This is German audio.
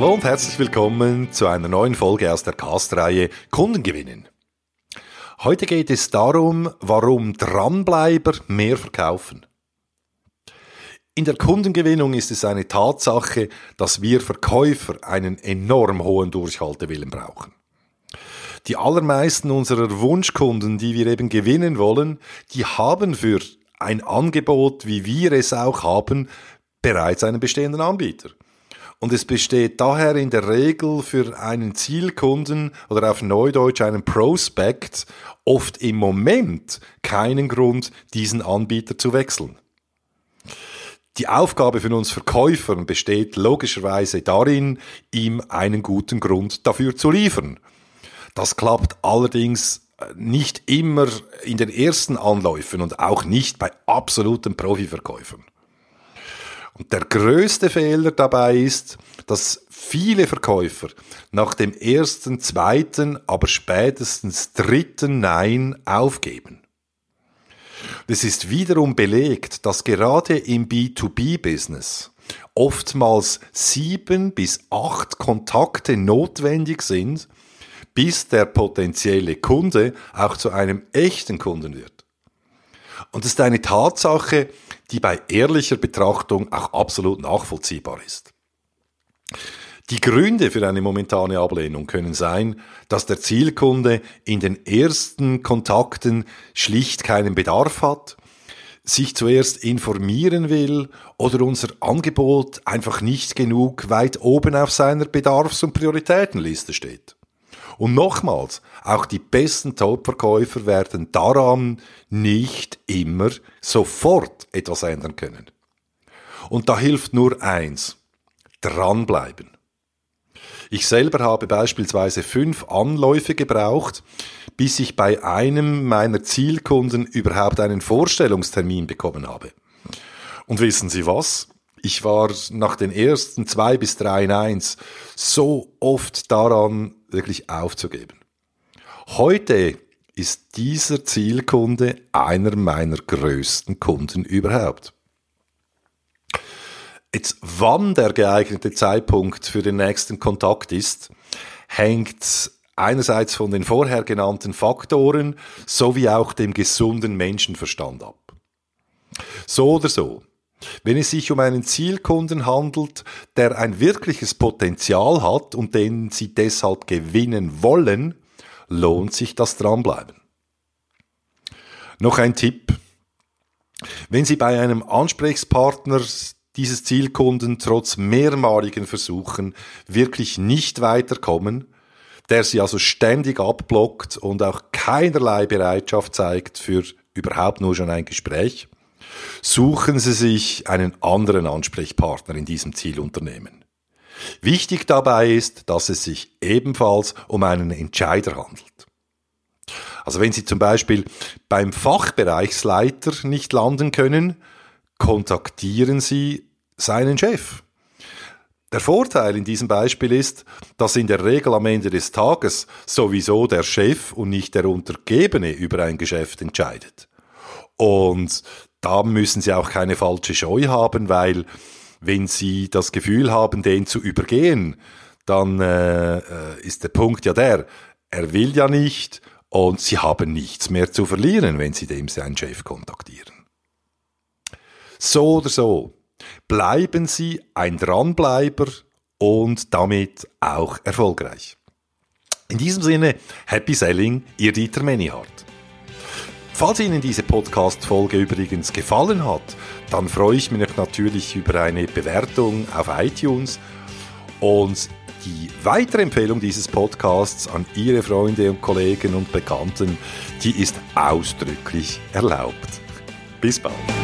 Hallo und herzlich willkommen zu einer neuen Folge aus der Cast-Reihe Kunden gewinnen. Heute geht es darum, warum Dranbleiber mehr verkaufen. In der Kundengewinnung ist es eine Tatsache, dass wir Verkäufer einen enorm hohen Durchhaltewillen brauchen. Die allermeisten unserer Wunschkunden, die wir eben gewinnen wollen, die haben für ein Angebot, wie wir es auch haben, bereits einen bestehenden Anbieter. Und es besteht daher in der Regel für einen Zielkunden oder auf Neudeutsch einen Prospect oft im Moment keinen Grund, diesen Anbieter zu wechseln. Die Aufgabe für uns Verkäufern besteht logischerweise darin, ihm einen guten Grund dafür zu liefern. Das klappt allerdings nicht immer in den ersten Anläufen und auch nicht bei absoluten Profiverkäufern. Der größte Fehler dabei ist, dass viele Verkäufer nach dem ersten, zweiten, aber spätestens dritten Nein aufgeben. Es ist wiederum belegt, dass gerade im B2B-Business oftmals sieben bis acht Kontakte notwendig sind, bis der potenzielle Kunde auch zu einem echten Kunden wird. Und das ist eine Tatsache, die bei ehrlicher Betrachtung auch absolut nachvollziehbar ist. Die Gründe für eine momentane Ablehnung können sein, dass der Zielkunde in den ersten Kontakten schlicht keinen Bedarf hat, sich zuerst informieren will oder unser Angebot einfach nicht genug weit oben auf seiner Bedarfs- und Prioritätenliste steht. Und nochmals, auch die besten Topverkäufer werden daran nicht immer sofort etwas ändern können. Und da hilft nur eins, dranbleiben. Ich selber habe beispielsweise fünf Anläufe gebraucht, bis ich bei einem meiner Zielkunden überhaupt einen Vorstellungstermin bekommen habe. Und wissen Sie was? Ich war nach den ersten zwei bis drei Neins so oft daran, wirklich aufzugeben. Heute ist dieser Zielkunde einer meiner größten Kunden überhaupt. Jetzt, wann der geeignete Zeitpunkt für den nächsten Kontakt ist, hängt einerseits von den vorher genannten Faktoren sowie auch dem gesunden Menschenverstand ab. So oder so, wenn es sich um einen Zielkunden handelt, der ein wirkliches Potenzial hat und den Sie deshalb gewinnen wollen, lohnt sich das Dranbleiben. Noch ein Tipp. Wenn Sie bei einem Ansprechpartner dieses Zielkunden trotz mehrmaligen Versuchen wirklich nicht weiterkommen, der Sie also ständig abblockt und auch keinerlei Bereitschaft zeigt für überhaupt nur schon ein Gespräch, Suchen Sie sich einen anderen Ansprechpartner in diesem Zielunternehmen. Wichtig dabei ist, dass es sich ebenfalls um einen Entscheider handelt. Also wenn Sie zum Beispiel beim Fachbereichsleiter nicht landen können, kontaktieren Sie seinen Chef. Der Vorteil in diesem Beispiel ist, dass in der Regel am Ende des Tages sowieso der Chef und nicht der Untergebene über ein Geschäft entscheidet. Und da müssen Sie auch keine falsche Scheu haben, weil wenn Sie das Gefühl haben, den zu übergehen, dann äh, äh, ist der Punkt ja der, er will ja nicht und Sie haben nichts mehr zu verlieren, wenn Sie dem seinen Chef kontaktieren. So oder so, bleiben Sie ein Dranbleiber und damit auch erfolgreich. In diesem Sinne, Happy Selling, Ihr Dieter Menihardt. Falls Ihnen diese Podcast-Folge übrigens gefallen hat, dann freue ich mich natürlich über eine Bewertung auf iTunes und die weitere Empfehlung dieses Podcasts an Ihre Freunde und Kollegen und Bekannten, die ist ausdrücklich erlaubt. Bis bald.